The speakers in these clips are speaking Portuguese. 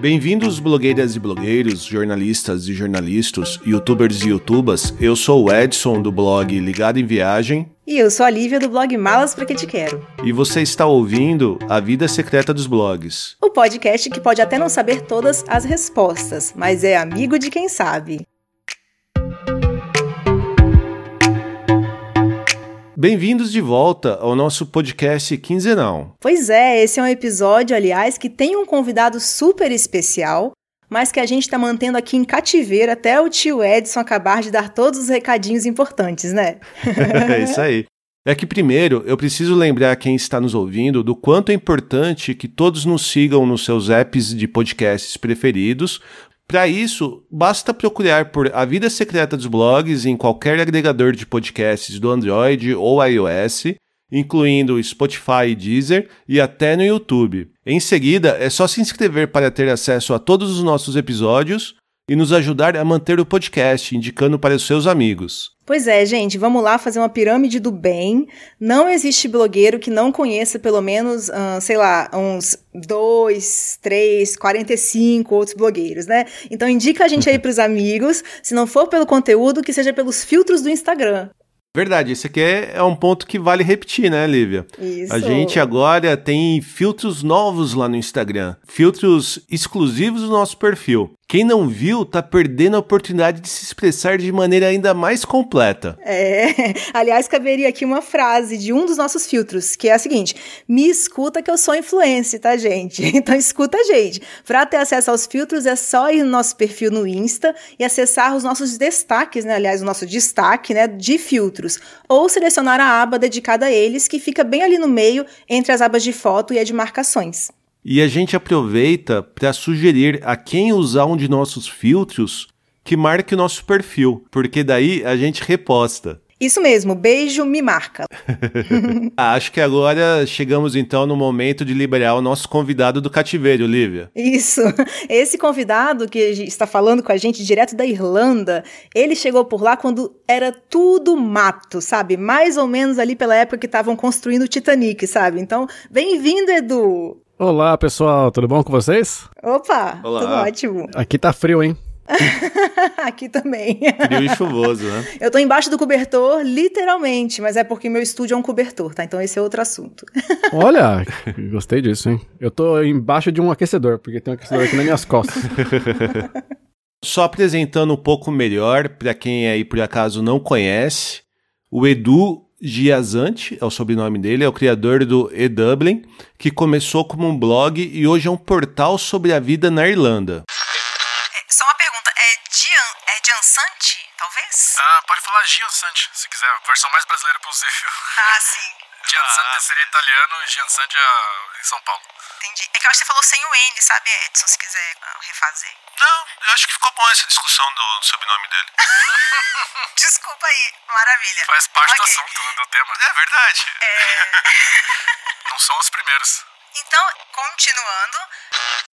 Bem-vindos, blogueiras e blogueiros, jornalistas e jornalistas, youtubers e youtubas. Eu sou o Edson do blog Ligado em Viagem. E eu sou a Lívia do blog Malas Pra Que Te Quero. E você está ouvindo A Vida Secreta dos Blogs. O podcast que pode até não saber todas as respostas, mas é amigo de quem sabe. Bem-vindos de volta ao nosso podcast quinzenal. Pois é, esse é um episódio, aliás, que tem um convidado super especial, mas que a gente está mantendo aqui em cativeiro até o tio Edson acabar de dar todos os recadinhos importantes, né? é isso aí. É que primeiro eu preciso lembrar quem está nos ouvindo do quanto é importante que todos nos sigam nos seus apps de podcasts preferidos, para isso, basta procurar por A Vida Secreta dos Blogs em qualquer agregador de podcasts do Android ou iOS, incluindo Spotify e Deezer e até no YouTube. Em seguida, é só se inscrever para ter acesso a todos os nossos episódios e nos ajudar a manter o podcast, indicando para os seus amigos. Pois é, gente, vamos lá fazer uma pirâmide do bem. Não existe blogueiro que não conheça pelo menos, uh, sei lá, uns dois, três, 45 outros blogueiros, né? Então indica a gente aí para os amigos, se não for pelo conteúdo, que seja pelos filtros do Instagram. Verdade, esse aqui é, é, um ponto que vale repetir, né, Lívia? Isso. A gente agora tem filtros novos lá no Instagram, filtros exclusivos do nosso perfil. Quem não viu tá perdendo a oportunidade de se expressar de maneira ainda mais completa. É, aliás, caberia aqui uma frase de um dos nossos filtros, que é a seguinte: me escuta que eu sou influência, tá, gente? Então escuta a gente. Para ter acesso aos filtros é só ir no nosso perfil no Insta e acessar os nossos destaques, né? Aliás, o nosso destaque, né, de filtros, ou selecionar a aba dedicada a eles, que fica bem ali no meio entre as abas de foto e a de marcações. E a gente aproveita para sugerir a quem usar um de nossos filtros que marque o nosso perfil, porque daí a gente reposta. Isso mesmo, beijo, me marca. Ah, acho que agora chegamos então no momento de liberar o nosso convidado do cativeiro, Lívia. Isso. Esse convidado que está falando com a gente direto da Irlanda, ele chegou por lá quando era tudo mato, sabe? Mais ou menos ali pela época que estavam construindo o Titanic, sabe? Então, bem-vindo, Edu. Olá, pessoal, tudo bom com vocês? Opa, Olá. tudo ótimo. Aqui tá frio, hein? Aqui também. Frio e chuvoso, né? Eu tô embaixo do cobertor, literalmente, mas é porque meu estúdio é um cobertor, tá? Então esse é outro assunto. Olha, gostei disso, hein? Eu tô embaixo de um aquecedor, porque tem um aquecedor aqui nas minhas costas. Só apresentando um pouco melhor, para quem aí por acaso não conhece, o Edu Giazante, é o sobrenome dele, é o criador do E-Dublin, que começou como um blog e hoje é um portal sobre a vida na Irlanda. É, só uma pergunta, é, Gian, é Giansante, talvez? Ah, pode falar Giansante, se quiser, a versão mais brasileira possível. Ah, sim. Giansante ah. seria italiano e Giansante é em São Paulo. Entendi. É que eu acho que você falou sem o N, sabe, Edson, se quiser ah, refazer. Não, eu acho que ficou bom essa discussão do sobrenome dele. Desculpa aí, maravilha. Faz parte okay. do assunto, do tema. É verdade. É... Não são os primeiros. Então, continuando.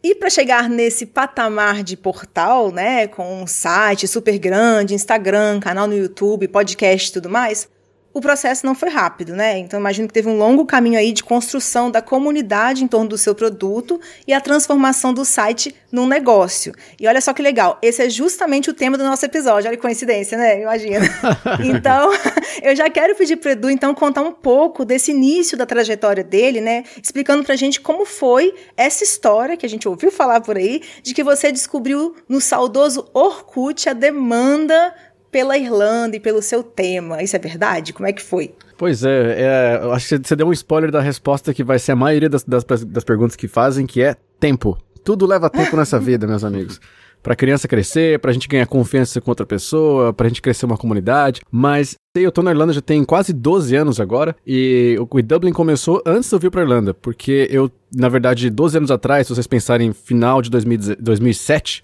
E para chegar nesse patamar de portal, né, com um site super grande, Instagram, canal no YouTube, podcast e tudo mais, o processo não foi rápido, né? Então imagino que teve um longo caminho aí de construção da comunidade em torno do seu produto e a transformação do site num negócio. E olha só que legal, esse é justamente o tema do nosso episódio. Olha que coincidência, né? Imagina. então, eu já quero pedir para Edu então contar um pouco desse início da trajetória dele, né? Explicando pra gente como foi essa história que a gente ouviu falar por aí de que você descobriu no saudoso Orkut a demanda pela Irlanda e pelo seu tema. Isso é verdade? Como é que foi? Pois é, é acho que você deu um spoiler da resposta que vai ser a maioria das, das, das perguntas que fazem, que é tempo. Tudo leva tempo nessa vida, meus amigos pra criança crescer, pra gente ganhar confiança com outra pessoa, pra gente crescer uma comunidade. Mas eu tô na Irlanda já tem quase 12 anos agora e o Dublin começou antes de eu vir pra Irlanda, porque eu, na verdade, 12 anos atrás, se vocês pensarem em final de 2007,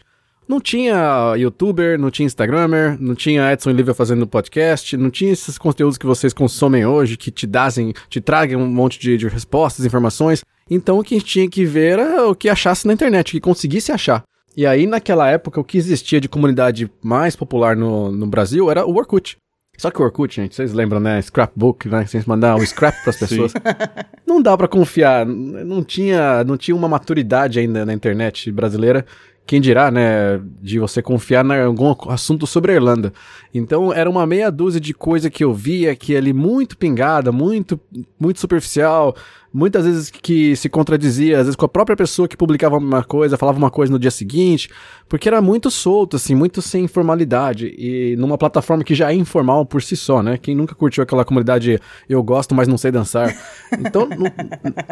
não tinha youtuber, não tinha instagramer, não tinha Edson e Lívia fazendo podcast, não tinha esses conteúdos que vocês consomem hoje, que te dazem, te tragam um monte de, de respostas, informações. Então o que a gente tinha que ver era o que achasse na internet, o que conseguisse achar. E aí, naquela época, o que existia de comunidade mais popular no, no Brasil era o Orkut. Só que o Orkut, gente, vocês lembram, né? Scrapbook, né? Vocês mandar um scrap pras pessoas. não dá para confiar. Não tinha, não tinha uma maturidade ainda na internet brasileira quem dirá, né, de você confiar em algum assunto sobre a Irlanda. Então era uma meia dúzia de coisa que eu via que ali muito pingada, muito muito superficial, muitas vezes que se contradizia, às vezes com a própria pessoa que publicava uma coisa, falava uma coisa no dia seguinte, porque era muito solto, assim, muito sem informalidade, e numa plataforma que já é informal por si só, né? Quem nunca curtiu aquela comunidade eu gosto, mas não sei dançar. Então, não,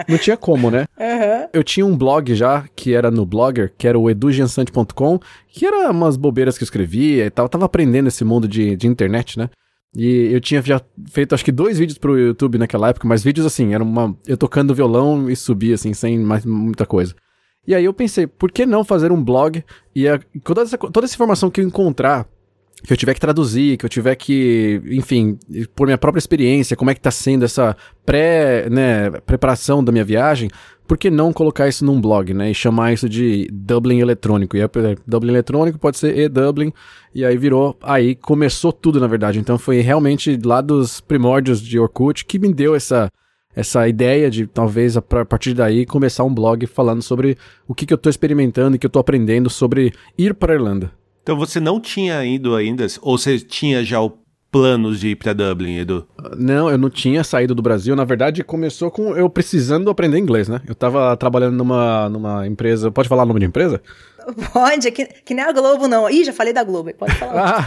não tinha como, né? Uhum. Eu tinha um blog já, que era no Blogger, que era o edugiansante.com, que era umas bobeiras que eu escrevia e tal, eu tava aprendendo esse mundo de, de internet, né? E eu tinha já feito acho que dois vídeos pro YouTube naquela época, mas vídeos assim, era uma. Eu tocando violão e subia, assim, sem mais muita coisa. E aí eu pensei, por que não fazer um blog e a, toda, essa, toda essa informação que eu encontrar, que eu tiver que traduzir, que eu tiver que, enfim, por minha própria experiência, como é que tá sendo essa pré, né, preparação da minha viagem, por que não colocar isso num blog, né? E chamar isso de Dublin eletrônico. E aí, Dublin eletrônico pode ser e-Dublin. E aí virou. Aí começou tudo, na verdade. Então foi realmente lá dos primórdios de Orkut que me deu essa, essa ideia de talvez a partir daí começar um blog falando sobre o que, que eu estou experimentando e que eu estou aprendendo sobre ir para a Irlanda. Então você não tinha ido ainda, ou você tinha já o planos de ir para Dublin, Edu? Não, eu não tinha saído do Brasil. Na verdade, começou com eu precisando aprender inglês, né? Eu tava trabalhando numa, numa empresa. Pode falar o nome de empresa? Pode, que, que nem a Globo, não. Ih, já falei da Globo, pode falar.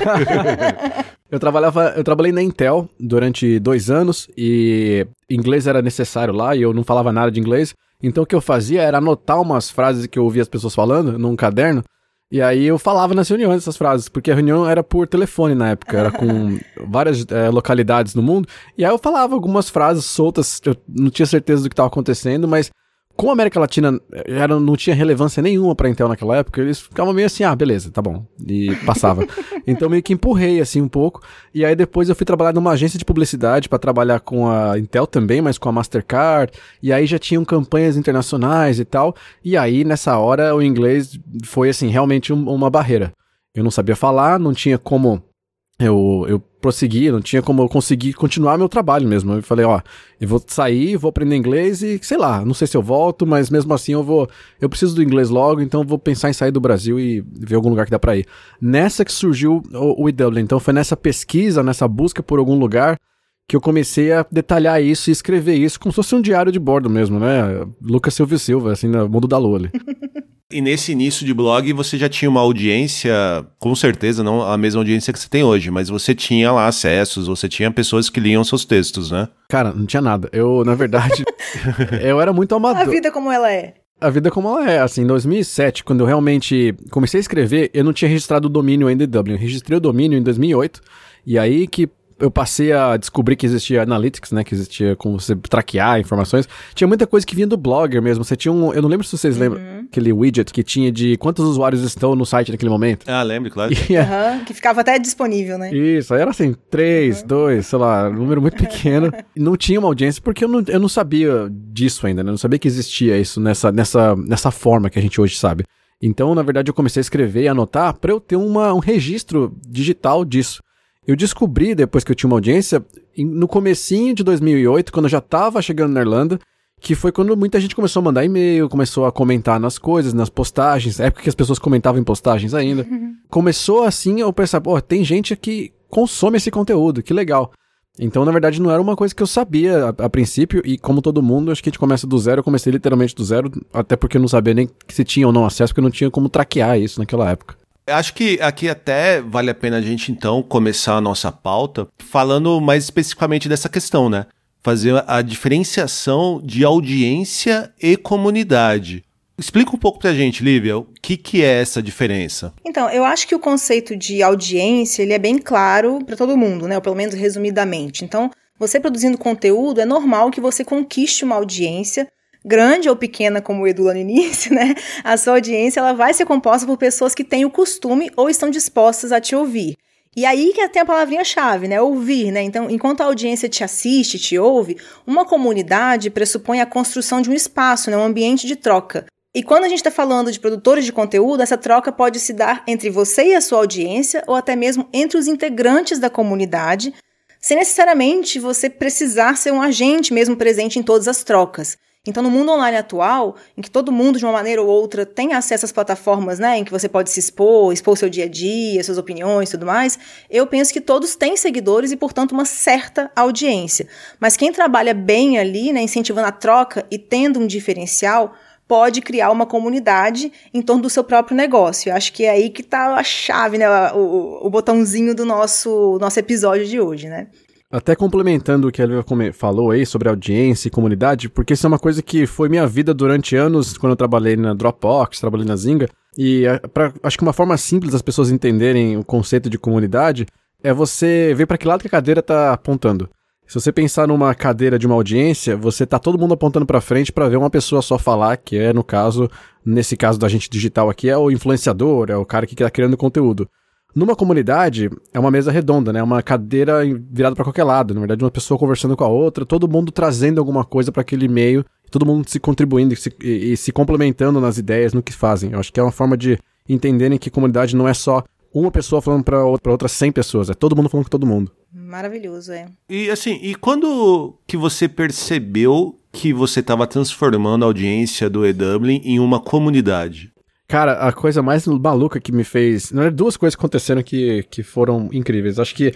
eu trabalhava, eu trabalhei na Intel durante dois anos e inglês era necessário lá e eu não falava nada de inglês. Então o que eu fazia era anotar umas frases que eu ouvia as pessoas falando num caderno e aí eu falava nas reuniões essas frases, porque a reunião era por telefone na época, era com várias é, localidades no mundo. E aí eu falava algumas frases soltas, eu não tinha certeza do que estava acontecendo, mas como a América Latina eh, era, não tinha relevância nenhuma pra Intel naquela época, eles ficavam meio assim, ah, beleza, tá bom. E passava. então meio que empurrei assim um pouco. E aí depois eu fui trabalhar numa agência de publicidade para trabalhar com a Intel também, mas com a Mastercard. E aí já tinham campanhas internacionais e tal. E aí nessa hora o inglês foi assim, realmente um, uma barreira. Eu não sabia falar, não tinha como eu, eu prossegui, não tinha como eu conseguir continuar meu trabalho mesmo. Eu falei, ó, eu vou sair, vou aprender inglês e sei lá, não sei se eu volto, mas mesmo assim eu vou, eu preciso do inglês logo, então vou pensar em sair do Brasil e ver algum lugar que dá para ir. Nessa que surgiu o, o EW, então foi nessa pesquisa, nessa busca por algum lugar que eu comecei a detalhar isso e escrever isso como se fosse um diário de bordo mesmo, né? Lucas Silva Silva, assim, no mundo da lua. E nesse início de blog você já tinha uma audiência, com certeza não a mesma audiência que você tem hoje, mas você tinha lá acessos, você tinha pessoas que liam seus textos, né? Cara, não tinha nada. Eu, na verdade, eu era muito amador. A vida como ela é. A vida como ela é, assim, em 2007, quando eu realmente comecei a escrever, eu não tinha registrado o domínio ainda em Dublin. Eu registrei o domínio em 2008, e aí que eu passei a descobrir que existia Analytics, né? Que existia como você traquear informações. Tinha muita coisa que vinha do Blogger mesmo. Você tinha um. Eu não lembro se vocês uhum. lembram aquele widget que tinha de quantos usuários estão no site naquele momento. Ah, lembro, claro. E, uhum, que ficava até disponível, né? Isso, aí era assim, três, uhum. dois, sei lá, um número muito pequeno. não tinha uma audiência porque eu não, eu não sabia disso ainda, né? Eu não sabia que existia isso nessa, nessa, nessa forma que a gente hoje sabe. Então, na verdade, eu comecei a escrever e anotar para eu ter uma, um registro digital disso. Eu descobri, depois que eu tinha uma audiência, no comecinho de 2008, quando eu já estava chegando na Irlanda, que foi quando muita gente começou a mandar e-mail, começou a comentar nas coisas, nas postagens, época que as pessoas comentavam em postagens ainda. Uhum. Começou assim eu pensar, pô, tem gente que consome esse conteúdo, que legal. Então, na verdade, não era uma coisa que eu sabia a, a, princípio, e como todo mundo, acho que a gente começa do zero, eu comecei literalmente do zero, até porque eu não sabia nem se tinha ou não acesso, porque eu não tinha como traquear isso naquela época. Acho que aqui até vale a pena a gente então começar a nossa pauta falando mais especificamente dessa questão, né? Fazer a diferenciação de audiência e comunidade. Explica um pouco pra gente, Lívia, o que, que é essa diferença? Então, eu acho que o conceito de audiência ele é bem claro para todo mundo, né? Ou pelo menos resumidamente. Então, você produzindo conteúdo, é normal que você conquiste uma audiência grande ou pequena como o Edu lá no início, né? A sua audiência ela vai ser composta por pessoas que têm o costume ou estão dispostas a te ouvir. E aí que tem a palavrinha-chave, né? Ouvir, né? Então, enquanto a audiência te assiste, te ouve, uma comunidade pressupõe a construção de um espaço, né? um ambiente de troca. E quando a gente está falando de produtores de conteúdo, essa troca pode se dar entre você e a sua audiência, ou até mesmo entre os integrantes da comunidade, sem necessariamente você precisar ser um agente mesmo presente em todas as trocas. Então, no mundo online atual, em que todo mundo, de uma maneira ou outra, tem acesso às plataformas, né, em que você pode se expor, expor seu dia a dia, suas opiniões e tudo mais, eu penso que todos têm seguidores e, portanto, uma certa audiência. Mas quem trabalha bem ali, né, incentivando a troca e tendo um diferencial, pode criar uma comunidade em torno do seu próprio negócio. Eu acho que é aí que está a chave, né, o, o botãozinho do nosso, nosso episódio de hoje, né? Até complementando o que a Lívia falou aí sobre audiência e comunidade, porque isso é uma coisa que foi minha vida durante anos, quando eu trabalhei na Dropbox, trabalhei na Zinga, e é, pra, acho que uma forma simples das pessoas entenderem o conceito de comunidade é você ver para que lado que a cadeira está apontando. Se você pensar numa cadeira de uma audiência, você tá todo mundo apontando para frente para ver uma pessoa só falar, que é no caso, nesse caso da gente digital aqui, é o influenciador, é o cara que está criando conteúdo. Numa comunidade, é uma mesa redonda, né? Uma cadeira virada para qualquer lado. Na verdade, uma pessoa conversando com a outra, todo mundo trazendo alguma coisa para aquele meio, todo mundo se contribuindo e se, e, e se complementando nas ideias, no que fazem. Eu acho que é uma forma de entenderem que comunidade não é só uma pessoa falando para outra, outras 100 pessoas, é todo mundo falando com todo mundo. Maravilhoso, é. E assim, e quando que você percebeu que você estava transformando a audiência do EW em uma comunidade? Cara, a coisa mais maluca que me fez. Não é duas coisas aconteceram que, que foram incríveis. Acho que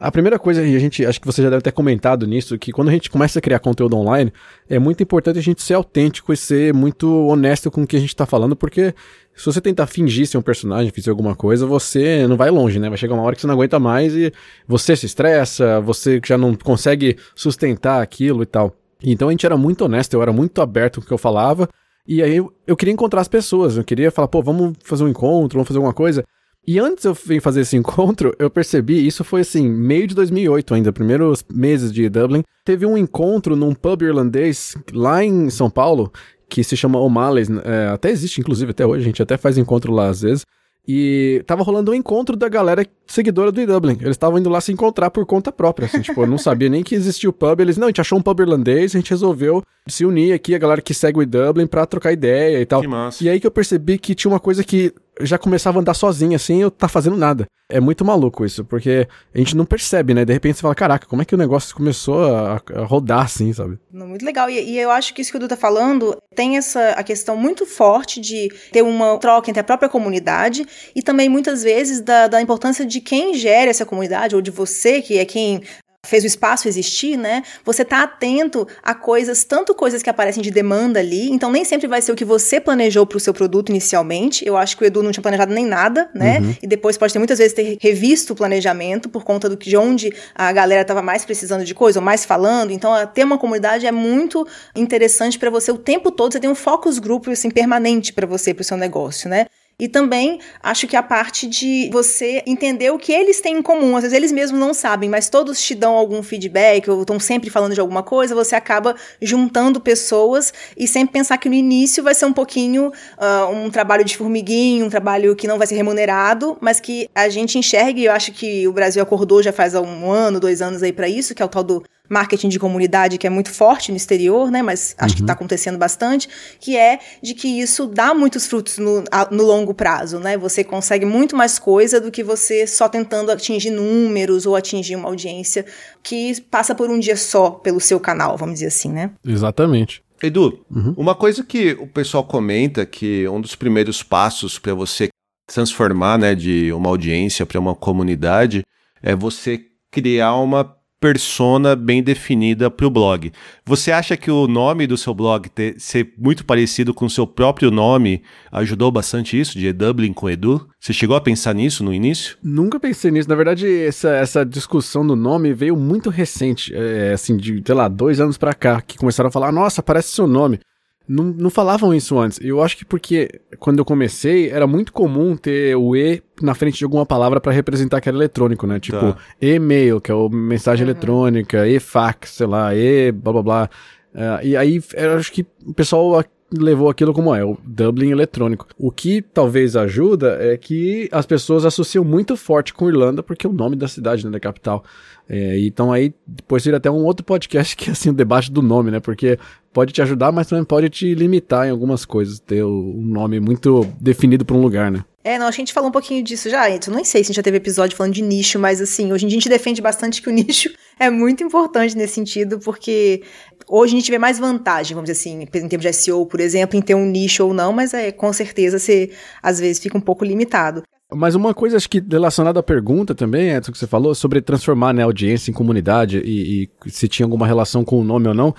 a primeira coisa, e a gente, acho que você já deve ter comentado nisso, que quando a gente começa a criar conteúdo online, é muito importante a gente ser autêntico e ser muito honesto com o que a gente está falando, porque se você tentar fingir ser um personagem, fazer alguma coisa, você não vai longe, né? Vai chegar uma hora que você não aguenta mais e você se estressa, você já não consegue sustentar aquilo e tal. Então a gente era muito honesto, eu era muito aberto com o que eu falava, e aí eu, eu queria encontrar as pessoas, eu queria falar, pô, vamos fazer um encontro, vamos fazer alguma coisa. E antes eu vim fazer esse encontro, eu percebi, isso foi assim, meio de 2008 ainda, primeiros meses de Dublin, teve um encontro num pub irlandês lá em São Paulo, que se chama O'Malley's, é, até existe inclusive até hoje, a gente até faz encontro lá às vezes, e tava rolando um encontro da galera seguidora do Dublin. Eles estavam indo lá se encontrar por conta própria, assim, tipo, eu não sabia nem que existia o pub. Eles, não, a gente achou um pub irlandês, a gente resolveu se unir aqui, a galera que segue o Dublin, pra trocar ideia e tal. Que massa. E aí que eu percebi que tinha uma coisa que já começava a andar sozinho, assim, eu tá fazendo nada. É muito maluco isso, porque a gente não percebe, né? De repente você fala, caraca, como é que o negócio começou a, a rodar assim, sabe? Muito legal. E, e, eu acho que isso que o Du tá falando tem essa a questão muito forte de ter uma troca entre a própria comunidade e também muitas vezes da, da importância de quem gera essa comunidade, ou de você, que é quem fez o espaço existir, né? Você tá atento a coisas, tanto coisas que aparecem de demanda ali, então nem sempre vai ser o que você planejou para o seu produto inicialmente. Eu acho que o Edu não tinha planejado nem nada, né? Uhum. E depois pode ter muitas vezes ter revisto o planejamento por conta do que de onde a galera estava mais precisando de coisa ou mais falando. Então, ter uma comunidade é muito interessante para você o tempo todo. Você tem um focus group assim permanente para você, para o seu negócio, né? E também acho que a parte de você entender o que eles têm em comum. Às vezes eles mesmos não sabem, mas todos te dão algum feedback ou estão sempre falando de alguma coisa. Você acaba juntando pessoas e sempre pensar que no início vai ser um pouquinho uh, um trabalho de formiguinho, um trabalho que não vai ser remunerado, mas que a gente enxergue. Eu acho que o Brasil acordou já faz um ano, dois anos aí para isso, que é o tal do marketing de comunidade que é muito forte no exterior, né? Mas acho uhum. que está acontecendo bastante, que é de que isso dá muitos frutos no, a, no longo prazo, né? Você consegue muito mais coisa do que você só tentando atingir números ou atingir uma audiência que passa por um dia só pelo seu canal, vamos dizer assim, né? Exatamente. Edu, uhum. uma coisa que o pessoal comenta que um dos primeiros passos para você transformar, né, de uma audiência para uma comunidade é você criar uma persona bem definida para o blog. Você acha que o nome do seu blog ter, ser muito parecido com o seu próprio nome ajudou bastante isso, de Dublin com Edu? Você chegou a pensar nisso no início? Nunca pensei nisso. Na verdade, essa, essa discussão do nome veio muito recente, é, assim, de, sei lá, dois anos para cá, que começaram a falar, nossa, parece seu nome. Não, não falavam isso antes. Eu acho que porque quando eu comecei era muito comum ter o E na frente de alguma palavra para representar que era eletrônico, né? Tipo, tá. e-mail, que é o mensagem uhum. eletrônica, e-fax, sei lá, e blá blá blá. Uh, e aí eu acho que o pessoal levou aquilo como é, o Dublin eletrônico. O que talvez ajuda é que as pessoas associam muito forte com Irlanda, porque é o nome da cidade, né, da capital. É, então aí depois vira até um outro podcast que é assim o debate do nome, né? Porque pode te ajudar, mas também pode te limitar em algumas coisas, ter um nome muito definido para um lugar, né? É, não, a gente falou um pouquinho disso já, eu não sei se a gente já teve episódio falando de nicho, mas assim, hoje em dia a gente defende bastante que o nicho é muito importante nesse sentido, porque hoje a gente vê mais vantagem, vamos dizer assim, em termos de SEO, por exemplo, em ter um nicho ou não, mas é com certeza você às vezes fica um pouco limitado. Mas uma coisa, acho que relacionada à pergunta também, Edson, que você falou, sobre transformar né, a audiência em comunidade e, e, se tinha alguma relação com o nome ou não.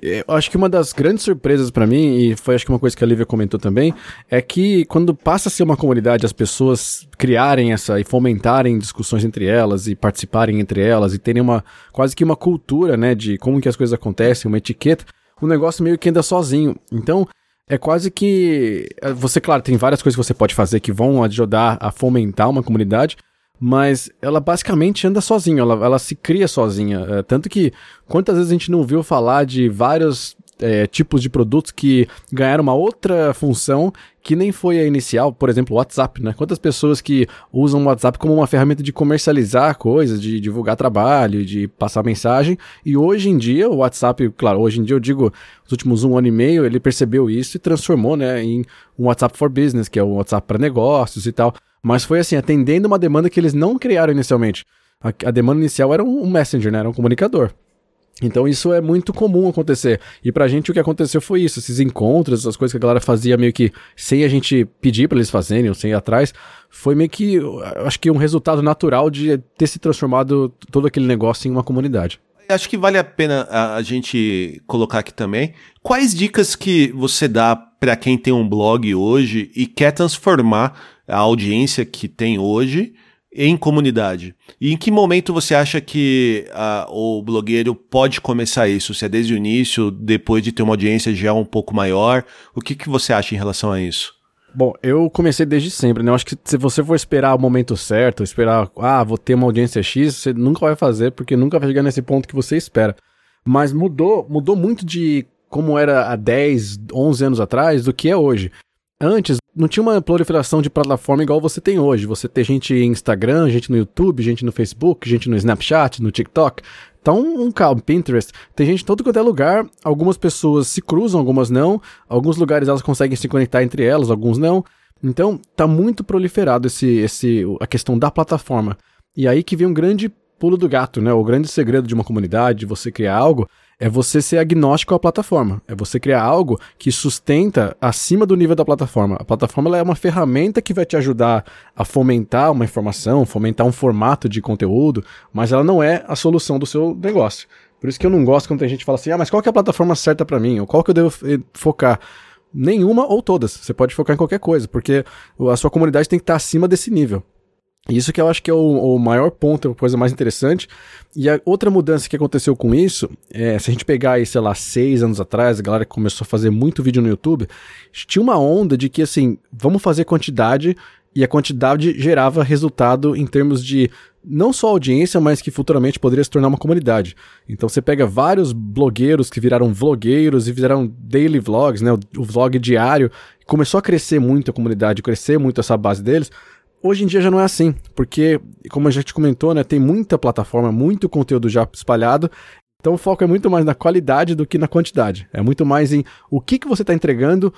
Eu acho que uma das grandes surpresas para mim, e foi acho que uma coisa que a Lívia comentou também, é que quando passa a ser uma comunidade, as pessoas criarem essa e fomentarem discussões entre elas e participarem entre elas e terem uma quase que uma cultura, né, de como que as coisas acontecem, uma etiqueta, o negócio meio que anda sozinho. Então, é quase que. Eh, você, claro, tem várias coisas que você pode fazer que vão ajudar a fomentar uma comunidade, mas ela basicamente anda sozinha, ela, ela se cria sozinha. É, tanto que quantas vezes a gente não viu falar de vários é, tipos de produtos que ganharam uma outra função que nem foi a inicial, por exemplo, o WhatsApp, né? Quantas pessoas que usam o WhatsApp como uma ferramenta de comercializar coisas, de divulgar trabalho, de passar mensagem, e hoje em dia o WhatsApp, claro, hoje em dia eu digo, nos últimos um ano e meio, ele percebeu isso e transformou, né, em um WhatsApp for Business, que é o WhatsApp para negócios e tal. Mas foi assim, atendendo uma demanda que eles não criaram inicialmente. A, a demanda inicial era um, um messenger, né? Era um comunicador. Então isso é muito comum acontecer. E pra gente o que aconteceu foi isso, esses encontros, essas coisas que a galera fazia meio que sem a gente pedir para eles fazerem ou sem ir atrás, foi meio que, acho que um resultado natural de ter se transformado todo aquele negócio em uma comunidade. Acho que vale a pena a, a gente colocar aqui também. Quais dicas que você dá para quem tem um blog hoje e quer transformar a audiência que tem hoje em comunidade. E em que momento você acha que uh, o blogueiro pode começar isso? Se é desde o início, depois de ter uma audiência já um pouco maior? O que, que você acha em relação a isso? Bom, eu comecei desde sempre, né? Eu acho que se você for esperar o momento certo, esperar, ah, vou ter uma audiência X, você nunca vai fazer, porque nunca vai chegar nesse ponto que você espera. Mas mudou, mudou muito de como era há 10, 11 anos atrás do que é hoje. Antes, não tinha uma proliferação de plataforma igual você tem hoje. Você tem gente em Instagram, gente no YouTube, gente no Facebook, gente no Snapchat, no TikTok. Tá um, um calmo, Pinterest. Tem gente em todo quanto é lugar. Algumas pessoas se cruzam, algumas não. Alguns lugares elas conseguem se conectar entre elas, alguns não. Então, tá muito proliferado esse, esse, a questão da plataforma. E aí que vem um grande pulo do gato, né? O grande segredo de uma comunidade, de você criar algo, é você ser agnóstico à plataforma. É você criar algo que sustenta acima do nível da plataforma. A plataforma é uma ferramenta que vai te ajudar a fomentar uma informação, fomentar um formato de conteúdo, mas ela não é a solução do seu negócio. Por isso que eu não gosto quando tem gente que fala assim: ah, mas qual que é a plataforma certa para mim? Ou qual que eu devo eh, focar? Nenhuma ou todas. Você pode focar em qualquer coisa, porque a sua comunidade tem que estar acima desse nível. Isso que eu acho que é o, o, maior ponto, a coisa mais interessante. E a outra mudança que aconteceu com isso, é, se a gente pegar aí, sei lá, seis anos atrás, a galera começou a fazer muito vídeo no YouTube, tinha uma onda de que, assim, vamos fazer quantidade e a quantidade gerava resultado em termos de não só audiência, mas que futuramente poderia se tornar uma comunidade. Então você pega vários blogueiros que viraram vlogueiros e fizeram daily vlogs, né, o, o vlog diário, começou a crescer muito a comunidade, crescer muito essa base deles Hoje em dia já não é assim, porque, como a gente comentou, né, tem muita plataforma, muito conteúdo já espalhado, então o foco é muito mais na qualidade do que na quantidade. É muito mais em o que, que você está entregando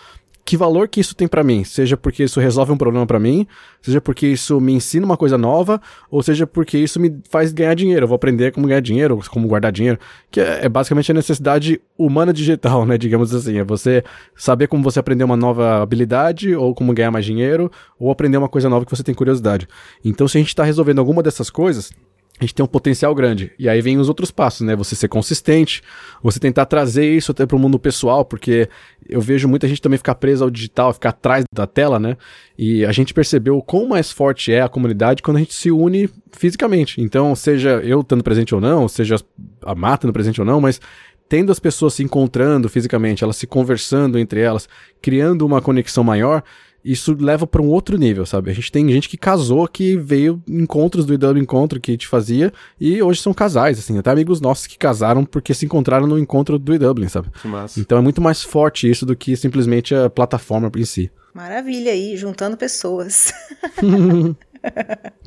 que valor que isso tem para mim, seja porque isso resolve um problema para mim, seja porque isso me ensina uma coisa nova, ou seja porque isso me faz ganhar dinheiro. Eu vou aprender como ganhar dinheiro, como guardar dinheiro, que é, é basicamente a necessidade humana digital, né? Digamos assim, é você saber como você aprender uma nova habilidade, ou como ganhar mais dinheiro, ou aprender uma coisa nova que você tem curiosidade. Então, se a gente está resolvendo alguma dessas coisas, a gente tem um potencial grande. E aí vem os outros passos, né? Você ser consistente, você tentar trazer isso até para o mundo pessoal, porque eu vejo muita gente também ficar presa ao digital, ficar atrás da tela, né? E a gente percebeu o quão mais forte é a comunidade quando a gente se une fisicamente. Então, seja eu estando presente ou não, seja a Mata estando presente ou não, mas tendo as pessoas se encontrando fisicamente, elas se conversando entre elas, criando uma conexão maior, isso leva para um outro nível, sabe? A gente tem gente que casou, que veio encontros do IW Encontro que a gente fazia, e hoje são casais, assim, até amigos nossos que casaram porque se encontraram no encontro do IW, sabe? Então é muito mais forte isso do que simplesmente a plataforma em si. Maravilha aí, juntando pessoas.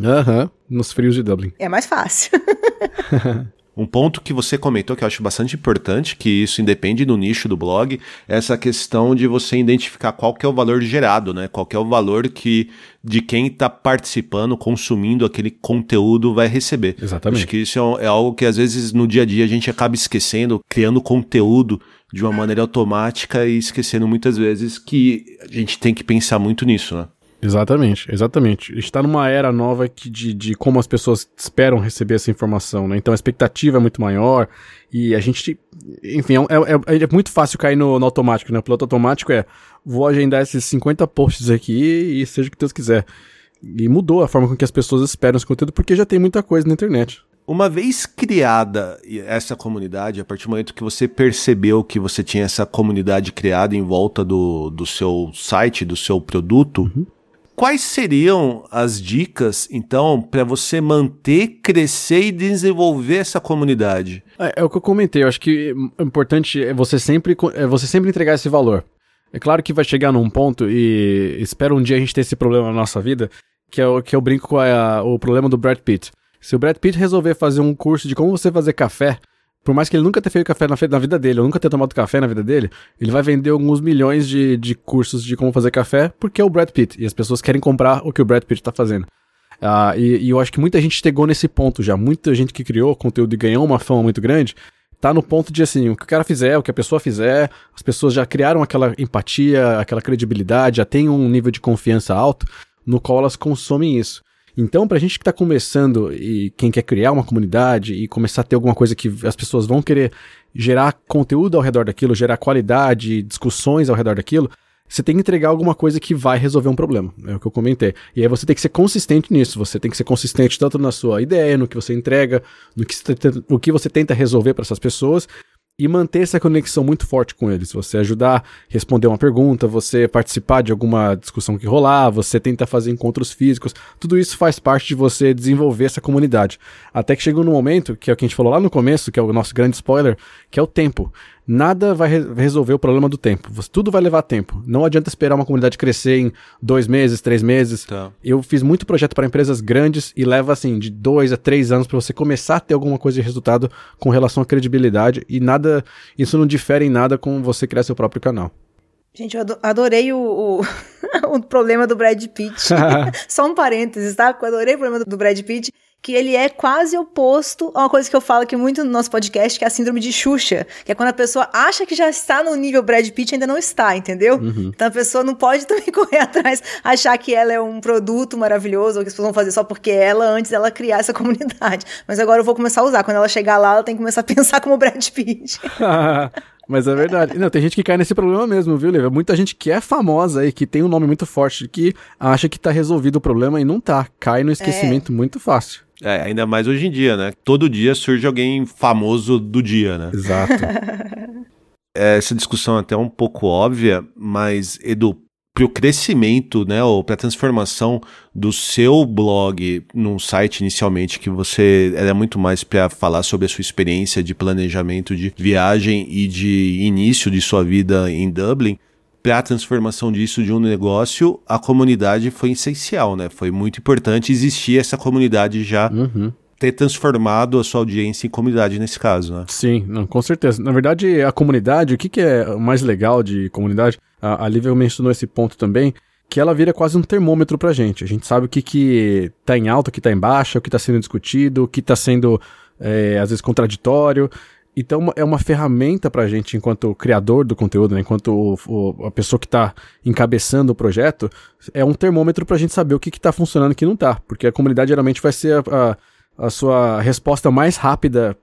Aham, uhum, nos frios de Dublin. É mais fácil. Um ponto que você comentou que eu acho bastante importante, que isso independe do nicho do blog, é essa questão de você identificar qual que é o valor gerado, né? Qual que é o valor que de quem está participando, consumindo aquele conteúdo vai receber. Exatamente. Acho que isso é, é algo que às vezes no dia a dia a gente acaba esquecendo, criando conteúdo de uma maneira automática e esquecendo muitas vezes que a gente tem que pensar muito nisso, né? Exatamente, exatamente. Está numa era nova que de, de como as pessoas esperam receber essa informação, né? Então a expectativa é muito maior e a gente, enfim, é, é, é, é muito fácil cair no, no, automático, né? O piloto automático é, vou agendar esses 50 posts aqui e seja o que Deus quiser. E mudou a forma com que as pessoas esperam esse conteúdo porque já tem muita coisa na internet. Uma vez criada essa comunidade, a partir do momento que você percebeu que você tinha essa comunidade criada em volta do, do seu site, do seu produto, uhum Quais seriam as dicas, então, para você manter, crescer e desenvolver essa comunidade? É, é, o que eu comentei. Eu acho que o importante é você sempre, é você sempre entregar esse valor. É claro que vai chegar num ponto e espero um dia a gente ter esse problema na nossa vida, que é o que eu brinco com a, o problema do Brad Pitt. Se o Brad Pitt resolver fazer um curso de como você fazer café, por mais que ele nunca tenha feito café na, na, vida dele, ou nunca tenha tomado café na vida dele, ele vai vender alguns milhões de, de cursos de como fazer café, porque é o Brad Pitt, e as pessoas querem comprar o que o Brad Pitt está fazendo. Uh, e, e, eu acho que muita gente chegou nesse ponto já, muita gente que criou conteúdo e ganhou uma fama muito grande, tá no ponto de assim, o que o cara fizer, o que a pessoa fizer, as pessoas já criaram aquela empatia, aquela credibilidade, já tem um nível de confiança alto, no qual elas consomem isso. Então, pra gente que tá começando e quem quer criar uma comunidade e começar a ter alguma coisa que as pessoas vão querer gerar conteúdo ao redor daquilo, gerar qualidade, discussões ao redor daquilo, você tem que entregar alguma coisa que vai resolver um problema. É o que eu comentei. E aí você tem que ser consistente nisso. Você tem que ser consistente tanto na sua ideia, no que você entrega, no que, no que você tenta resolver para essas pessoas e manter essa conexão muito forte com eles. Você ajudar a responder uma pergunta, você participar de alguma discussão que rolar, você tentar fazer encontros físicos, tudo isso faz parte de você desenvolver essa comunidade. Até que chegou no momento, que é o que a gente falou lá no começo, que é o nosso grande spoiler, que é o tempo nada vai re resolver o problema do tempo. Tudo vai levar tempo. Não adianta esperar uma comunidade crescer em dois meses, três meses. Tá. Eu fiz muito projeto para empresas grandes e leva assim de dois a três anos para você começar a ter alguma coisa de resultado com relação à credibilidade e nada, isso não difere em nada com você criar seu próprio canal. Gente, eu adorei o, o, o problema do Brad Pitt. Só um parênteses, tá? Eu adorei o problema do Brad Pitt que ele é quase oposto a uma coisa que eu falo aqui muito no nosso podcast, que é a síndrome de Xuxa, que é quando a pessoa acha que já está no nível Brad Pitt e ainda não está, entendeu? Uhum. Então a pessoa não pode também correr atrás, achar que ela é um produto maravilhoso, ou que as pessoas vão fazer só porque ela, antes ela criar essa comunidade. Mas agora eu vou começar a usar. Quando ela chegar lá, ela tem que começar a pensar como Brad Pitt. Mas é verdade. Não, tem gente que cai nesse problema mesmo, viu, Leva? Muita gente que é famosa e que tem um nome muito forte, que acha que tá resolvido o problema e não tá. Cai no esquecimento é. muito fácil. É, ainda mais hoje em dia, né? Todo dia surge alguém famoso do dia, né? Exato. Essa discussão é até um pouco óbvia, mas, Edu, para o crescimento, né, ou para a transformação do seu blog num site inicialmente que você era muito mais para falar sobre a sua experiência de planejamento de viagem e de início de sua vida em Dublin, para a transformação disso de um negócio, a comunidade foi essencial, né? Foi muito importante existir essa comunidade já. Uhum. Ter transformado a sua audiência em comunidade nesse caso, né? Sim, não, com certeza. Na verdade, a comunidade, o que, que é mais legal de comunidade? A, a Lívia mencionou esse ponto também, que ela vira quase um termômetro pra gente. A gente sabe o que, que tá em alta, o que tá em baixa, o que tá sendo discutido, o que tá sendo, é, às vezes, contraditório. Então é uma ferramenta para a gente, enquanto criador do conteúdo, né, enquanto o, o, a pessoa que está encabeçando o projeto, é um termômetro para a gente saber o que está funcionando e o que não está. Porque a comunidade geralmente vai ser a, a, a sua resposta mais rápida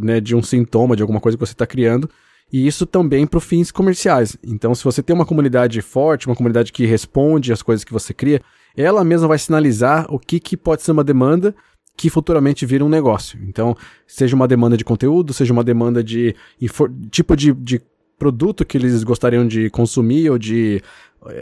né, de um sintoma, de alguma coisa que você está criando. E isso também para fins comerciais. Então, se você tem uma comunidade forte, uma comunidade que responde às coisas que você cria, ela mesma vai sinalizar o que, que pode ser uma demanda que futuramente vira um negócio. Então, seja uma demanda de conteúdo, seja uma demanda de tipo de, de produto que eles gostariam de consumir ou de.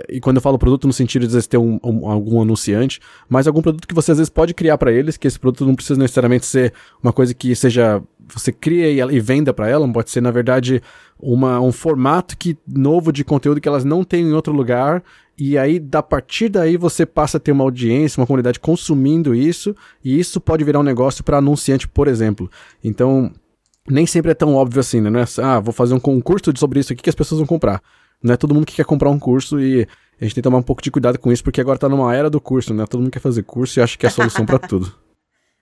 E quando eu falo produto no sentido de às vezes ter um, um, algum anunciante, mas algum produto que você às vezes pode criar para eles, que esse produto não precisa necessariamente ser uma coisa que seja você cria e, e venda para ela, pode ser na verdade uma, um formato que novo de conteúdo que elas não têm em outro lugar e aí, da partir daí, você passa a ter uma audiência, uma comunidade consumindo isso, e isso pode virar um negócio para anunciante, por exemplo. Então, nem sempre é tão óbvio assim, né? Não é, ah, vou fazer um concurso sobre isso aqui que as pessoas vão comprar. Não é todo mundo que quer comprar um curso e a gente tem que tomar um pouco de cuidado com isso, porque agora tá numa era do curso, né? Todo mundo quer fazer curso e acha que é a solução para tudo.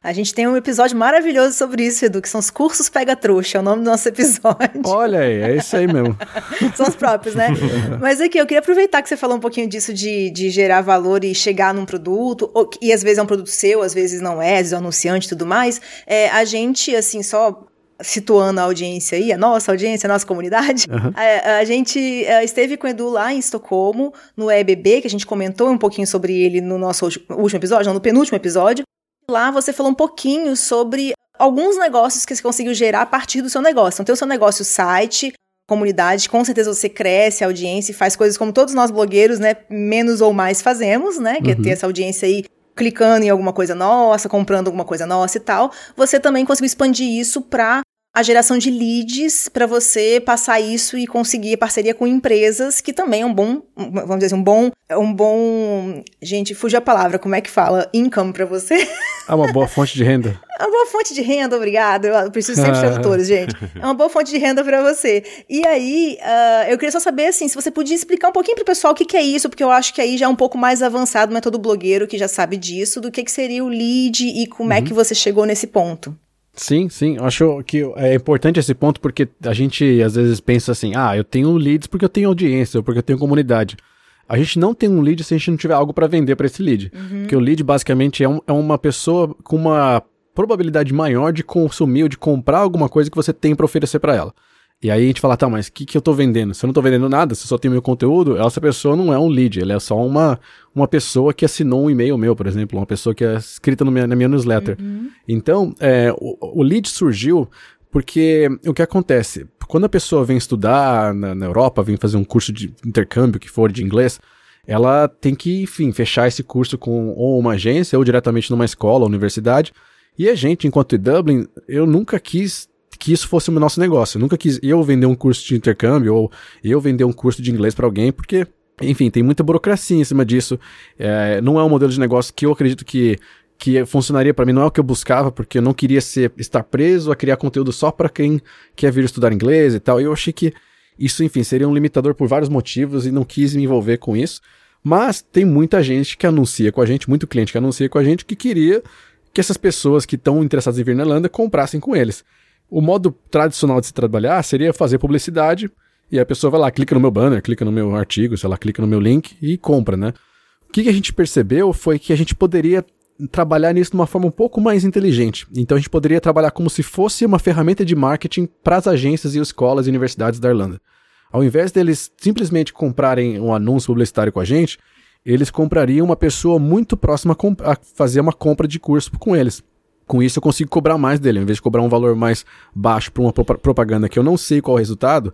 A gente tem um episódio maravilhoso sobre isso, Edu, que são os cursos pega trouxa, é o nome do nosso episódio. Olha aí, é isso aí mesmo. são os próprios, né? Mas aqui, eu queria aproveitar que você falou um pouquinho disso de, de gerar valor e chegar num produto, ou, e às vezes é um produto seu, às vezes não é, às vezes é um anunciante e tudo mais. É, a gente, assim, só situando a audiência aí, a nossa audiência, a nossa comunidade, uhum. a, a, gente a, esteve com o Edu lá em Estocolmo, no EBB, que a gente comentou um pouquinho sobre ele no nosso último episódio, não, no penúltimo episódio. Lá você falou um pouquinho sobre alguns negócios que você conseguiu gerar a partir do seu negócio. Então, tem o seu negócio site, comunidade, com certeza você cresce a audiência e faz coisas como todos nós blogueiros, né, menos ou mais fazemos, né, que uhum. é ter uhum. essa audiência aí clicando em alguma coisa nossa, comprando alguma coisa nossa e tal. Você também conseguiu expandir isso para a geração de leads para você passar isso e conseguir parceria com empresas, que também é um bom, vamos dizer assim, um bom, um bom, gente, fugiu a palavra, como é que fala? Income para você. É uma boa fonte de renda. É uma boa fonte de renda, obrigado. Eu preciso sempre de tradutores, gente. É uma boa fonte de renda para você. E aí, uh, eu queria só saber, assim, se você podia explicar um pouquinho pro pessoal o que, que é isso, porque eu acho que aí já é um pouco mais avançado, não é todo blogueiro que já sabe disso, do que, que seria o lead e como é uhum. é que você chegou nesse ponto. Sim, sim. Eu acho que é importante esse ponto porque a gente às vezes pensa assim: ah, eu tenho leads porque eu tenho audiência ou porque eu tenho comunidade. A gente não tem um lead se a gente não tiver algo para vender para esse lead. Uhum. Porque o lead basicamente é, um, é uma pessoa com uma probabilidade maior de consumir ou de comprar alguma coisa que você tem para oferecer para ela. E aí a gente fala, tá, mas o que, que eu tô vendendo? Se eu não tô vendendo nada, se eu só tenho meu conteúdo, essa pessoa não é um lead, ela é só uma, uma pessoa que assinou um e-mail meu, por exemplo, uma pessoa que é escrita minha, na minha newsletter. Uhum. Então, é, o, o, lead surgiu porque o que acontece? Quando a pessoa vem estudar na, na Europa, vem fazer um curso de intercâmbio que for de inglês, ela tem que, enfim, fechar esse curso com ou uma agência ou diretamente numa escola, universidade. E a gente, enquanto em Dublin, eu nunca quis que isso fosse o nosso negócio. Eu nunca quis eu vender um curso de intercâmbio ou eu vender um curso de inglês para alguém, porque, enfim, tem muita burocracia em cima disso. É, não é um modelo de negócio que eu acredito que que funcionaria para mim não é o que eu buscava, porque eu não queria ser estar preso a criar conteúdo só para quem quer vir estudar inglês e tal. E eu achei que isso, enfim, seria um limitador por vários motivos e não quis me envolver com isso. Mas tem muita gente que anuncia com a gente, muito cliente que anuncia com a gente que queria que essas pessoas que estão interessadas em vir na Irlanda comprassem com eles. O modo tradicional de se trabalhar seria fazer publicidade e a pessoa vai lá, clica no meu banner, clica no meu artigo, sei lá, clica no meu link e compra, né? O que, a gente percebeu foi que a gente poderia trabalhar nisso de uma forma um pouco mais inteligente. Então a gente poderia trabalhar como se fosse uma ferramenta de marketing para as agências e escolas e universidades da Irlanda. Ao invés deles simplesmente comprarem um anúncio publicitário com a gente, eles comprariam uma pessoa muito próxima a fazer uma compra de curso com eles com isso eu consigo cobrar mais dele. Em vez de cobrar um valor mais baixo para uma propaganda que eu não sei qual é o resultado,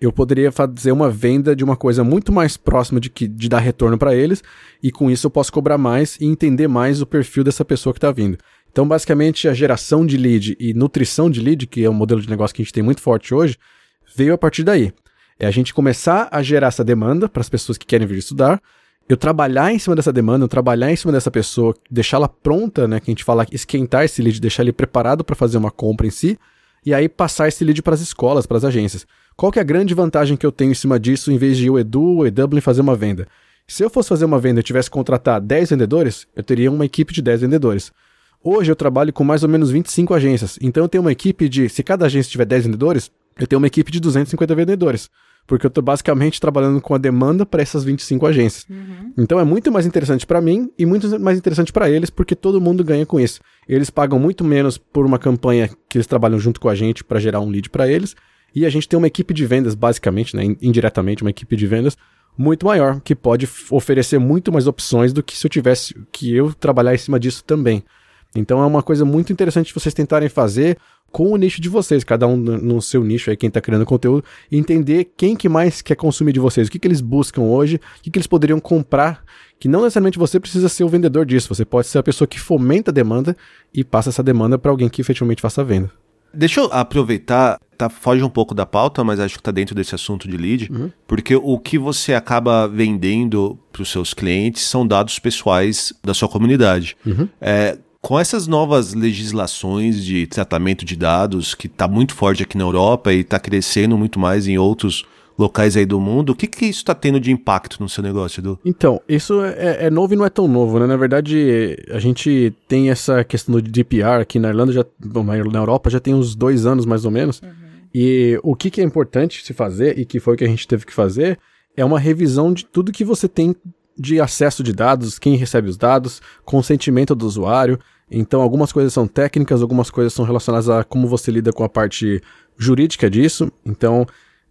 eu poderia fazer uma venda de uma coisa muito mais próxima de, que, de dar retorno para eles, e com isso eu posso cobrar mais e entender mais o perfil dessa pessoa que está vindo. Então, basicamente, a geração de lead e nutrição de lead, que é um modelo de negócio que a gente tem muito forte hoje, veio a partir daí. É a gente começar a gerar essa demanda para as pessoas que querem vir estudar, eu trabalhar em cima dessa demanda, eu trabalhar em cima dessa pessoa, deixá-la pronta, né? Que a gente fala esquentar esse lead, deixar ele preparado para fazer uma compra em si, e aí passar esse lead para as escolas, para as agências. Qual que é a grande vantagem que eu tenho em cima disso, em vez de o Edu ou o Edublin fazer uma venda? Se eu fosse fazer uma venda e tivesse que contratar 10 vendedores, eu teria uma equipe de 10 vendedores. Hoje eu trabalho com mais ou menos 25 agências, então eu tenho uma equipe de, se cada agência tiver 10 vendedores, eu tenho uma equipe de 250 vendedores porque eu estou basicamente trabalhando com a demanda para essas 25 agências. Uhum. Então é muito mais interessante para mim e muito mais interessante para eles, porque todo mundo ganha com isso. Eles pagam muito menos por uma campanha que eles trabalham junto com a gente para gerar um lead para eles, e a gente tem uma equipe de vendas, basicamente, né, indiretamente, uma equipe de vendas muito maior, que pode oferecer muito mais opções do que se eu tivesse que eu trabalhar em cima disso também. Então é uma coisa muito interessante vocês tentarem fazer com o nicho de vocês, cada um no seu nicho aí, quem está criando conteúdo, entender quem que mais quer consumir de vocês, o que, que eles buscam hoje, o que, que eles poderiam comprar, que não necessariamente você precisa ser o vendedor disso, você pode ser a pessoa que fomenta a demanda e passa essa demanda para alguém que efetivamente faça a venda. Deixa eu aproveitar, tá, foge um pouco da pauta, mas acho que tá dentro desse assunto de lead, Uhum. porque o que você acaba vendendo para os seus clientes são dados pessoais da sua comunidade. Uhum. É, com essas novas legislações de tratamento de dados, que está muito forte aqui na Europa e está crescendo muito mais em outros locais aí do mundo, o que, que isso está tendo de impacto no seu negócio, Edu? Então, isso é, é novo e não é tão novo, né? Na verdade, a gente tem essa questão do GDPR aqui na Irlanda, já, bom, na Europa já tem uns dois anos mais ou menos. E o que, que é importante se fazer, e que foi o que a gente teve que fazer, é uma revisão de tudo que você tem de acesso de dados, quem recebe os dados, consentimento do usuário. Então, algumas coisas são técnicas, algumas coisas são relacionadas a como você lida com a parte jurídica disso. Então,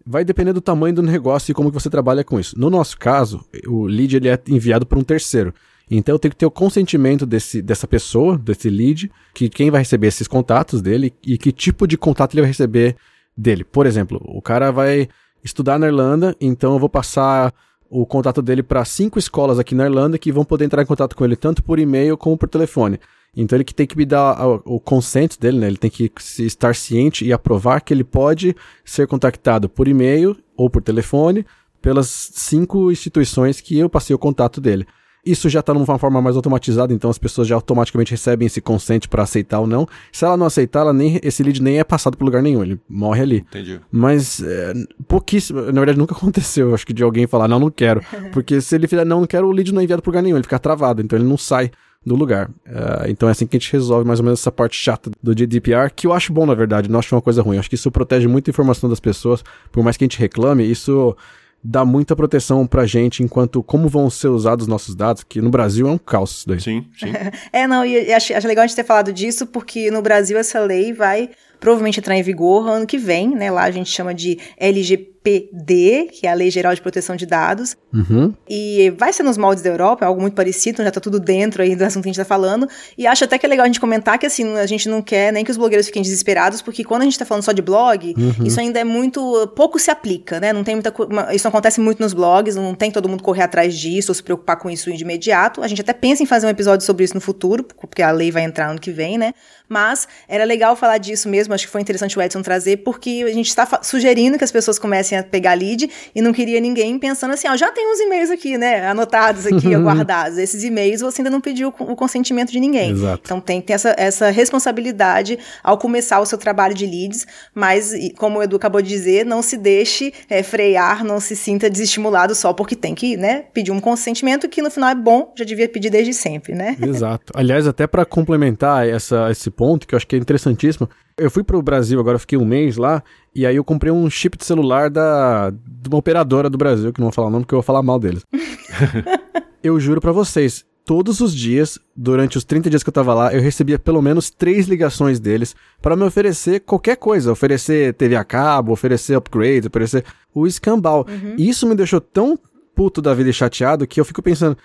vai depender do tamanho do negócio e como que você trabalha com isso. No nosso caso, o lead ele é enviado por um terceiro. Então eu tenho que ter o consentimento desse, dessa pessoa, desse lead, que quem vai receber esses contatos dele e que tipo de contato ele vai receber dele. Por exemplo, o cara vai estudar na Irlanda, então eu vou passar o contato dele para cinco escolas aqui na Irlanda que vão poder entrar em contato com ele tanto por e-mail como por telefone. Então ele que tem que me dar o, o consent dele, né? Ele tem que se- estar ciente e aprovar que ele pode ser contactado por e-mail ou por telefone pelas cinco instituições que eu passei o contato dele. Isso já está numa forma mais automatizada, então as pessoas já automaticamente recebem esse consent para aceitar ou não. Se ela não aceitar, ela nem, esse lead nem é passado para lugar nenhum, ele morre ali. Entendi. Mas é, pouquíssimo, na verdade nunca aconteceu, acho que de alguém falar, não, não quero. Porque se ele fizer, não, não quero, o lead não é enviado por lugar nenhum, ele fica travado, então ele não sai do lugar. É, então é assim que a gente resolve mais ou menos essa parte chata do GDPR, que eu acho bom, na verdade, não acho uma coisa ruim. Eu acho que isso protege muito a informação das pessoas, por mais que a gente reclame, isso dá muita proteção pra gente enquanto como vão ser usados os nossos dados, que no Brasil é um caos isso daí. Sim, sim. É, não, e acho, acho legal a gente ter falado disso, porque no Brasil essa lei vai provavelmente entrar em vigor ano que vem, né? Lá a gente chama de LGPD, que é a Lei Geral de Proteção de Dados. Uhum. E vai ser nos moldes da Europa, é algo muito parecido, já tá tudo dentro aí do assunto que a gente tá falando. E acho até que é legal a gente comentar que, assim, a gente não quer nem que os blogueiros fiquem desesperados, porque quando a gente tá falando só de blog, isso ainda é muito. pouco se aplica, né? Não tem muita. Isso acontece muito nos blogs, não tem todo mundo correr atrás disso ou se preocupar com isso de imediato. A gente até pensa em fazer um episódio sobre isso no futuro, porque a lei vai entrar ano que vem, né? Mas era legal falar disso mesmo, acho que foi interessante o Edson trazer, porque a gente está sugerindo que as pessoas comecem a pegar lead e não queria ninguém pensando assim, ó, já tem uns e-mails aqui, né, anotados aqui, guardados. Esses e-mails você ainda não pediu o consentimento de ninguém. Exato. Então tem que ter essa, essa responsabilidade ao começar o seu trabalho de leads, mas como o Edu acabou de dizer, não se deixe é, frear, não se sinta desestimulado só porque tem que, né, pedir um consentimento que no final é bom, já devia pedir desde sempre, né? Exato. Aliás, até pra complementar essa, esse ponto, que eu acho que é interessantíssimo, eu fui pro Brasil agora, fiquei um mês lá, e aí eu comprei um chip de celular da, de uma operadora do Brasil, que não vou falar o nome porque eu vou falar mal deles. eu juro pra vocês, todos os dias, durante os 30 dias que eu tava lá, eu recebia pelo menos três ligações deles pra me oferecer qualquer coisa, oferecer TV a cabo, oferecer upgrades, oferecer o escambau. E isso me deixou tão puto da vida e chateado que eu fico pensando,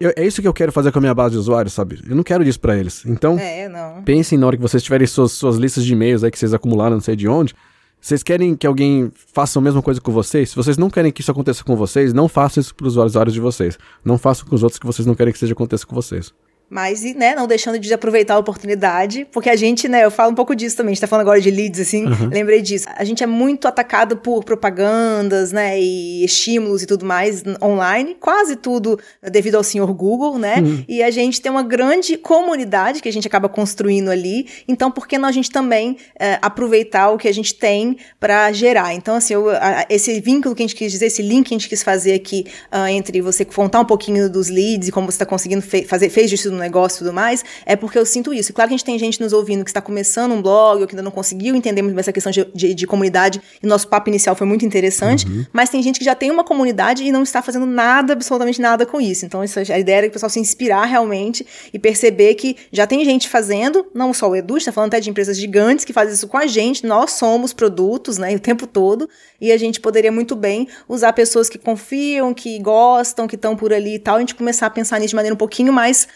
eu- é isso que eu quero fazer com a minha base de usuários, sabe? Eu não quero disso pra eles. Então, É, pensem na hora que vocês tiverem suas, suas listas de e-mails aí que vocês acumularam, não sei de onde. Vocês querem que alguém faça a mesma coisa com vocês? Se vocês não querem que isso aconteça com vocês, não façam isso pros usuários de vocês. Não façam com os outros que vocês não querem que seja aconteça com vocês. Mas, e, né, não deixando de aproveitar a oportunidade, porque a gente, né, eu falo um pouco disso também, a gente tá falando agora de leads, assim, lembrei disso. A gente é muito atacado por propagandas, né, e estímulos e tudo mais online, quase tudo devido ao senhor Google, né, e a gente tem uma grande comunidade que a gente acaba construindo ali, então por que não a gente também eh, aproveitar o que a gente tem para gerar? Então, assim, eu- a- esse vínculo que a gente quis dizer, esse link que a gente quis fazer aqui ah, entre você contar um pouquinho dos leads e como você está conseguindo fe- fazer, fez disso no negócio e tudo mais, é porque eu sinto isso. E claro que a gente tem gente nos ouvindo que está começando um blog ou que ainda não conseguiu entender muito bem essa questão de, de, de comunidade, e nosso papo inicial foi muito interessante, mas tem gente que já tem uma comunidade e não está fazendo nada, absolutamente nada com isso. Então, isso, a ideia era que o pessoal se inspirar realmente e perceber que já tem gente fazendo, não só o Edu, está falando até de empresas gigantes que fazem isso com a gente, nós somos produtos, né, o tempo todo, e a gente poderia muito bem usar pessoas que confiam, que gostam, que estão por ali e tal, a gente começar a pensar nisso de maneira um pouquinho mais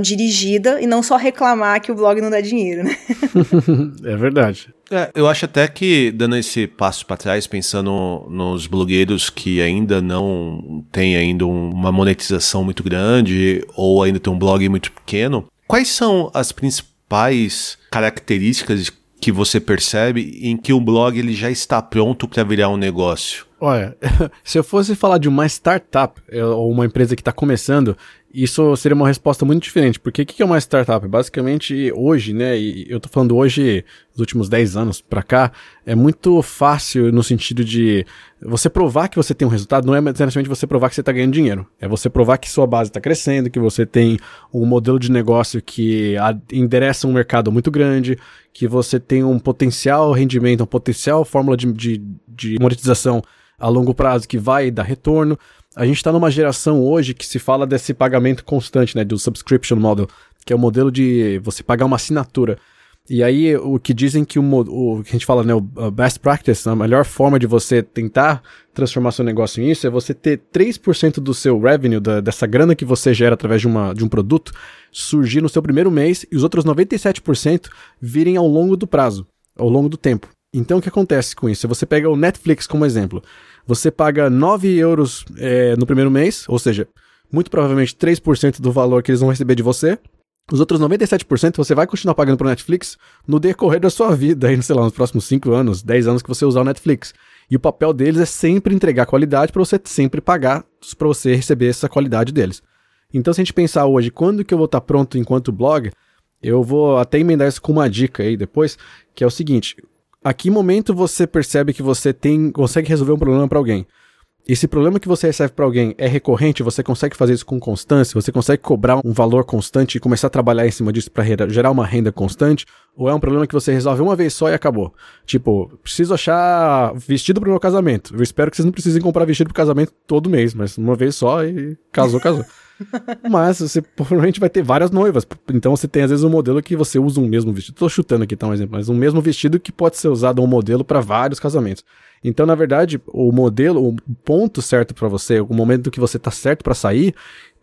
dirigida e não só reclamar que o blog não dá dinheiro, né? é verdade. É, eu acho até que, dando esse passo para trás, pensando nos blogueiros que ainda não têm ainda um- uma monetização muito grande ou ainda tem um blog muito pequeno, quais são as principais características que você percebe em que o blog ele já está pronto para virar um negócio? Olha, se eu fosse falar de uma startup é, ou uma empresa que está começando, isso seria uma resposta muito diferente. Porque o que é uma startup? Basicamente, hoje, né? E eu tô falando hoje, nos últimos 10 anos para cá, é muito fácil no sentido de você provar que você tem um resultado, não é necessariamente você provar que você está ganhando dinheiro. É você provar que sua base está crescendo, que você tem um modelo de negócio que endereça um mercado muito grande, que você tem um potencial rendimento, um potencial fórmula de, de, de monetização a longo prazo que vai dar retorno a gente está numa geração hoje que se fala desse pagamento constante, né, do subscription model, que é o modelo de você pagar uma assinatura. E aí, o que dizem que o, o que a gente fala, né, o best practice, a melhor forma de você tentar transformar seu negócio em isso é você ter 3% do seu revenue, da, dessa grana que você gera através de, uma, de um produto, surgir no seu primeiro mês e os outros 97% virem ao longo do prazo, ao longo do tempo. Então, o que acontece com isso? Você pega o Netflix como exemplo. Você paga 9 euros é, no primeiro mês, ou seja, muito provavelmente 3% do valor que eles vão receber de você. Os outros 97% você vai continuar pagando para o Netflix no decorrer da sua vida, aí, sei lá, nos próximos 5 anos, 10 anos que você usar o Netflix. E o papel deles é sempre entregar qualidade para você sempre pagar para você receber essa qualidade deles. Então, se a gente pensar hoje, quando que eu vou estar tá pronto enquanto blog, eu vou até emendar isso com uma dica aí depois, que é o seguinte: a que momento você percebe que você tem consegue resolver um problema para alguém? Esse problema que você recebe para alguém é recorrente, você consegue fazer isso com constância, você consegue cobrar um valor constante e começar a trabalhar em cima disso para gerar uma renda constante, ou é um problema que você resolve uma vez só e acabou? Tipo, preciso achar vestido pro meu casamento. Eu espero que vocês não precisem comprar vestido pro casamento todo mês, mas uma vez só e casou, casou. Mas você provavelmente vai ter várias noivas. Então você tem às vezes um modelo que você usa um mesmo vestido. Tô chutando aqui, tá um exemplo, mas um mesmo vestido que pode ser usado um modelo para vários casamentos. Então, na verdade, o modelo, o ponto certo para você, o momento que você tá certo para sair,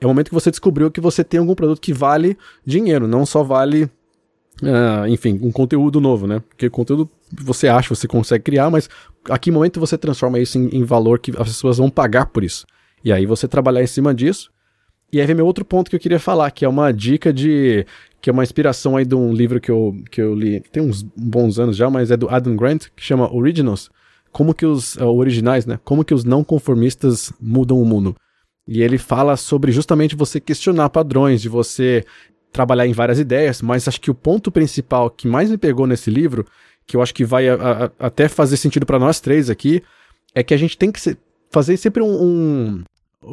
é o momento que você descobriu que você tem algum produto que vale dinheiro, não só vale, uh, enfim, um conteúdo novo, né? Porque conteúdo você acha, você consegue criar, mas a que momento você transforma isso em, em valor que as pessoas vão pagar por isso? E aí você trabalhar em cima disso e aí vem meu outro ponto que eu queria falar, que é uma dica de. que é uma inspiração aí de um livro que eu, que eu li tem uns bons anos já, mas é do Adam Grant, que chama Originals. Como que os uh, originais, né? Como que os não conformistas mudam o mundo. E ele fala sobre justamente você questionar padrões, de você trabalhar em várias ideias, mas acho que o ponto principal que mais me pegou nesse livro, que eu acho que vai a, a, até fazer sentido para nós três aqui, é que a gente tem que fazer sempre um, um,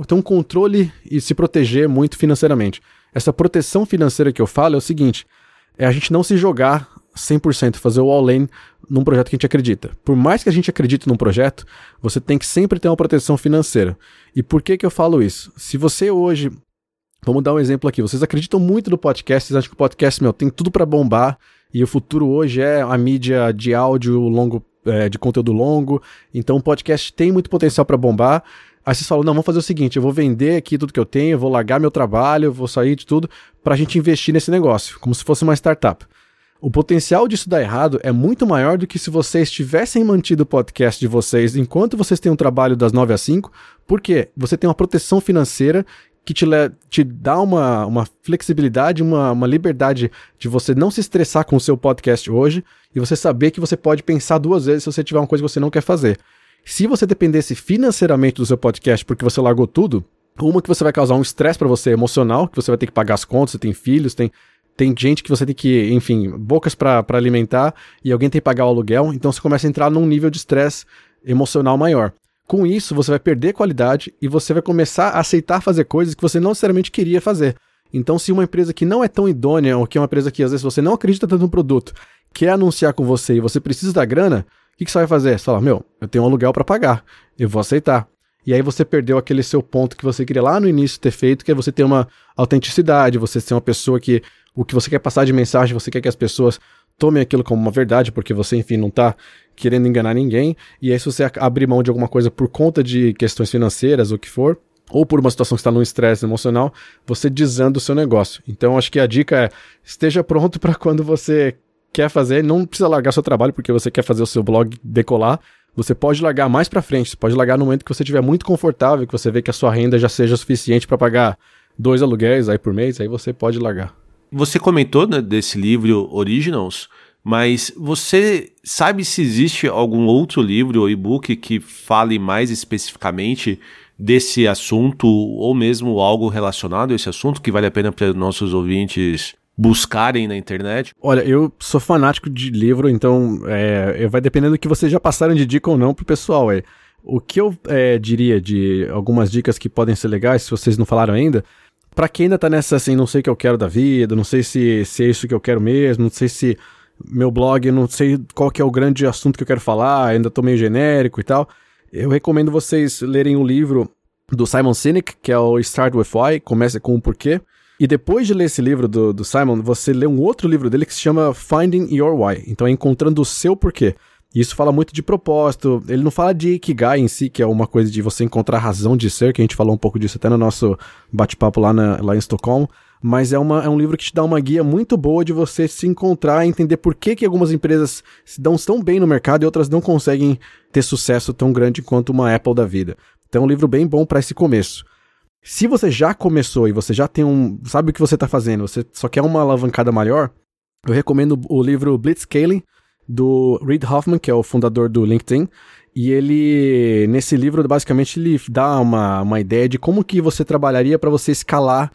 ter um controle e se proteger muito financeiramente. Essa proteção financeira que eu falo é o seguinte: é a gente não se jogar 100%, fazer o all-in num projeto que a gente acredita. Por mais que a gente acredite num projeto, você tem que sempre ter uma proteção financeira. E por que que eu falo isso? Se você hoje, vamos dar um exemplo aqui, vocês acreditam muito no podcast, vocês acham que o podcast, meu, tem tudo para bombar, e o futuro hoje é a mídia de áudio longo, é, de conteúdo longo, então o podcast tem muito potencial para bombar, Aí vocês falam, não, vamos fazer o seguinte, eu vou vender aqui tudo que eu tenho, eu vou largar meu trabalho, eu vou sair de tudo para a gente investir nesse negócio, como se fosse uma startup. O potencial disso dar errado é muito maior do que se vocês tivessem mantido o podcast de vocês enquanto vocês têm um trabalho das 9 às 5, porque você tem uma proteção financeira que te, te dá uma, uma flexibilidade, uma, uma liberdade de você não se estressar com o seu podcast hoje e você saber que você pode pensar duas vezes se você tiver uma coisa que você não quer fazer. Se você dependesse financeiramente do seu podcast porque você largou tudo, uma que você vai causar um estresse para você emocional, que você vai ter que pagar as contas, você tem filhos, tem tem gente que você tem que, enfim, bocas para alimentar e alguém tem que pagar o aluguel, então você começa a entrar num nível de estresse emocional maior. Com isso, você vai perder qualidade e você vai começar a aceitar fazer coisas que você não necessariamente queria fazer. Então, se uma empresa que não é tão idônea, ou que é uma empresa que às vezes você não acredita tanto no produto, quer anunciar com você e você precisa da grana, o que, que você vai fazer? Você fala, meu, eu tenho um aluguel para pagar, eu vou aceitar. E aí você perdeu aquele seu ponto que você queria lá no início ter feito, que é você ter uma autenticidade, você ser uma pessoa que o que você quer passar de mensagem, você quer que as pessoas tomem aquilo como uma verdade, porque você, enfim, não está querendo enganar ninguém. E aí se você abrir mão de alguma coisa por conta de questões financeiras, o que for, ou por uma situação que está num estresse emocional, você desanda o seu negócio. Então acho que a dica é esteja pronto para quando você quer fazer, não precisa largar seu trabalho porque você quer fazer o seu blog decolar. Você pode largar mais para frente, você pode largar no momento que você estiver muito confortável, que você vê que a sua renda já seja suficiente para pagar dois aluguéis aí por mês, aí você pode largar. Você comentou né, desse livro Originals, Mas você sabe se existe algum outro livro ou e-book que fale mais especificamente desse assunto ou mesmo algo relacionado a esse assunto que vale a pena para nossos ouvintes buscarem na internet? Olha, eu sou fanático de livro, então é, vai dependendo do que vocês já passaram de dica ou não pro pessoal. É. O que eu é, diria de algumas dicas que podem ser legais, se vocês não falaram ainda, para quem ainda tá nessa assim, não sei o que eu quero da vida, não sei se, se é isso que eu quero mesmo, não sei se meu blog, não sei qual que é o grande assunto que eu quero falar, ainda tô meio genérico e tal. Eu recomendo vocês lerem um livro do Simon Sinek, que é o Start With Why, Comece com o Porquê. E depois de ler esse livro do, do Simon, você lê um outro livro dele que se chama Finding Your Why. Então é encontrando o seu porquê. Isso fala muito de propósito. Ele não fala de Ikigai em si, que é uma coisa de você encontrar razão de ser, que a gente falou um pouco disso até no nosso bate-papo lá, lá em Estocolmo. Mas é, uma, é um livro que te dá uma guia muito boa de você se encontrar e entender por que, que algumas empresas se dão tão bem no mercado e outras não conseguem ter sucesso tão grande quanto uma Apple da vida. Então é um livro bem bom para esse começo. Se você já começou e você já tem um. sabe o que você está fazendo, você só quer uma alavancada maior, eu recomendo o livro Blitzscaling, do Reid Hoffman, que é o fundador do LinkedIn. E ele, nesse livro, basicamente, ele dá uma, uma ideia de como que você trabalharia para você escalar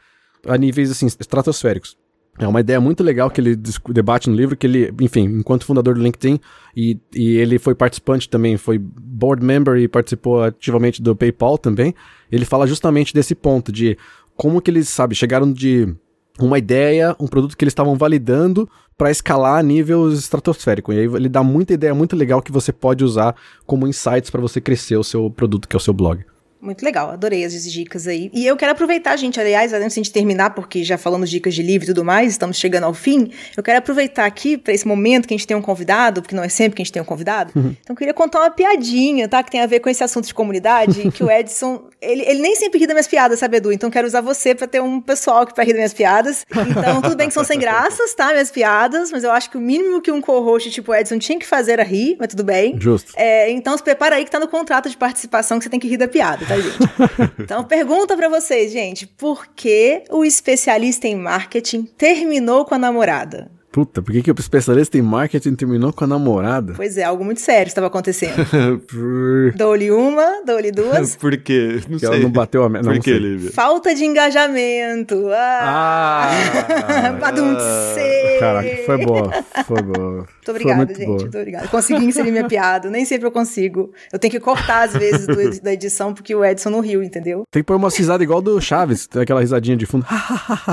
a níveis, assim, estratosféricos. É uma ideia muito legal que ele debate no livro, que ele, enfim, enquanto fundador do LinkedIn, e, e ele foi participante também, foi board member e participou ativamente do PayPal também, ele fala justamente desse ponto, de como que eles, sabe, chegaram de uma ideia, um produto que eles estavam validando para escalar a nível estratosférico. E aí ele dá muita ideia muito legal que você pode usar como insights para você crescer o seu produto, que é o seu blog. Muito legal, adorei as dicas aí. E eu quero aproveitar, gente, aliás, antes de terminar, porque já falamos dicas de livro e tudo mais, estamos chegando ao fim. Eu quero aproveitar aqui para esse momento que a gente tem um convidado, porque não é sempre que a gente tem um convidado. Uhum. Então eu queria contar uma piadinha, tá? Que tem a ver com esse assunto de comunidade, que o Edson, ele, ele nem sempre ri das minhas piadas, sabe, Edu? Então quero usar você para ter um pessoal que para rir das minhas piadas. Então tudo bem que são sem graças, tá? Minhas piadas, mas eu acho que o mínimo que um co-host tipo Edson tinha que fazer era rir, mas tudo bem. Justo. É, então se prepara aí que tá no contrato de participação que você tem que rir da piada, tá, gente? Então, pergunta para vocês, gente: por que o especialista em marketing terminou com a namorada? Puta, por que, que o especialista em marketing terminou com a namorada? Pois é, algo muito sério estava acontecendo. por... Dou-lhe uma, dou-lhe duas. por quê? Não sei. Ela não bateu a meta. Por que, Lívia? Falta de engajamento. Ah! ah Badum-se! Caraca, foi boa. Foi boa. Muito obrigada, muito gente. Boa. Muito obrigada. Consegui inserir minha piada. Nem sempre eu consigo. Eu tenho que cortar, às vezes, do, da edição, porque o Edson não riu, entendeu? Tem que pôr uma risada igual do Chaves. Tem aquela risadinha de fundo.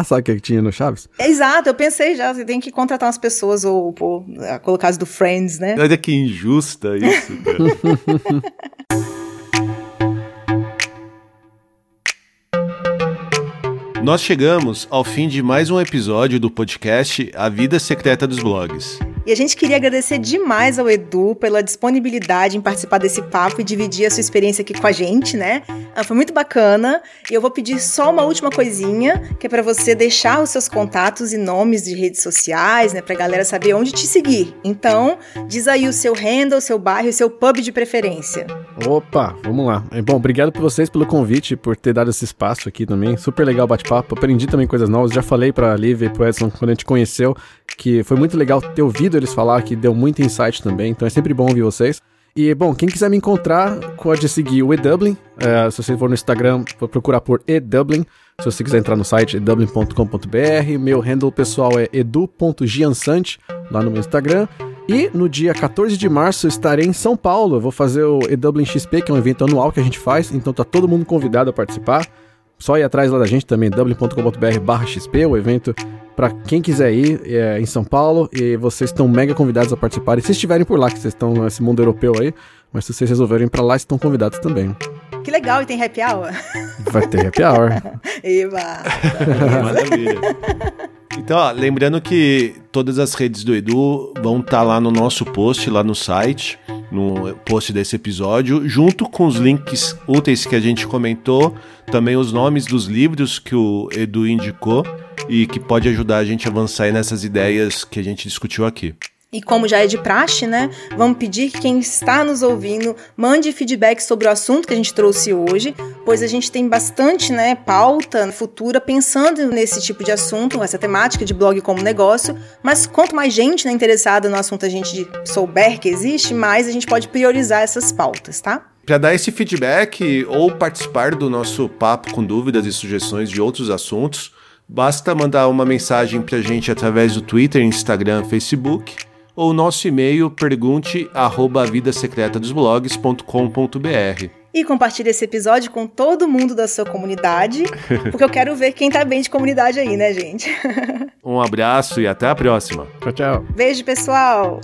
Sabe o que tinha no Chaves? É, exato, eu pensei já. Você tem que contratar umas pessoas ou pô, colocar as do Friends, né? Olha que injusta isso, cara. Nós chegamos ao fim de mais um episódio do podcast A Vida Secreta dos Blogs. E a gente queria agradecer demais ao Edu pela disponibilidade em participar desse papo e dividir a sua experiência aqui com a gente, né? Ah, foi muito bacana. E eu vou pedir só uma última coisinha, que é para você deixar os seus contatos e nomes de redes sociais, né, pra galera saber onde te seguir. Então, diz aí o seu handle, o seu bairro o seu pub de preferência. Opa, vamos lá. É, bom, obrigado por vocês pelo convite, por ter dado esse espaço aqui também. Super legal o bate-papo. Aprendi também coisas novas. Já falei pra Lívia e pro Edson quando a gente conheceu que foi muito legal ter ouvido eles falar, que deu muito insight também, então é sempre bom ouvir vocês. E, bom, quem quiser me encontrar, pode seguir o eDublin. É, se você for no Instagram, vou procurar por eDublin. Se você quiser entrar no site, edublin.com.br. Meu handle pessoal é edu.giansante, lá no meu Instagram. E no dia 14 de março estarei em São Paulo. Eu vou fazer o eDublin XP, que é um evento anual que a gente faz, então tá todo mundo convidado a participar. Só ir atrás lá da gente também, dublin.com.br/xp, o evento para quem quiser ir é, em São Paulo e vocês estão mega convidados a participarem. Se estiverem por lá, que vocês estão nesse mundo europeu aí, mas se vocês resolverem ir para lá, estão convidados também. Que legal, e tem happy hour? Vai ter happy hour. Eba! Maravilha. Então, ó, lembrando que todas as redes do Edu vão estar tá lá no nosso post, lá no site, no post desse episódio, junto com os links úteis que a gente comentou, também os nomes dos livros que o Edu indicou e que pode ajudar a gente a avançar nessas ideias que a gente discutiu aqui. E como já é de praxe, né? Vamos pedir que quem está nos ouvindo mande feedback sobre o assunto que a gente trouxe hoje, pois a gente tem bastante, né, pauta futura pensando nesse tipo de assunto, essa temática de blog como negócio. Mas quanto mais gente né, interessada no assunto a gente souber que existe, mais a gente pode priorizar essas pautas, tá? Para dar esse feedback ou participar do nosso papo com dúvidas e sugestões de outros assuntos, basta mandar uma mensagem para a gente através do Twitter, Instagram, Facebook ou nosso e-mail pergunte arroba vidasecretadosblogs.com.br. E compartilhe esse episódio com todo mundo da sua comunidade, porque eu quero ver quem tá bem de comunidade aí, né, gente? um abraço e até a próxima. Tchau, tchau. Beijo, pessoal.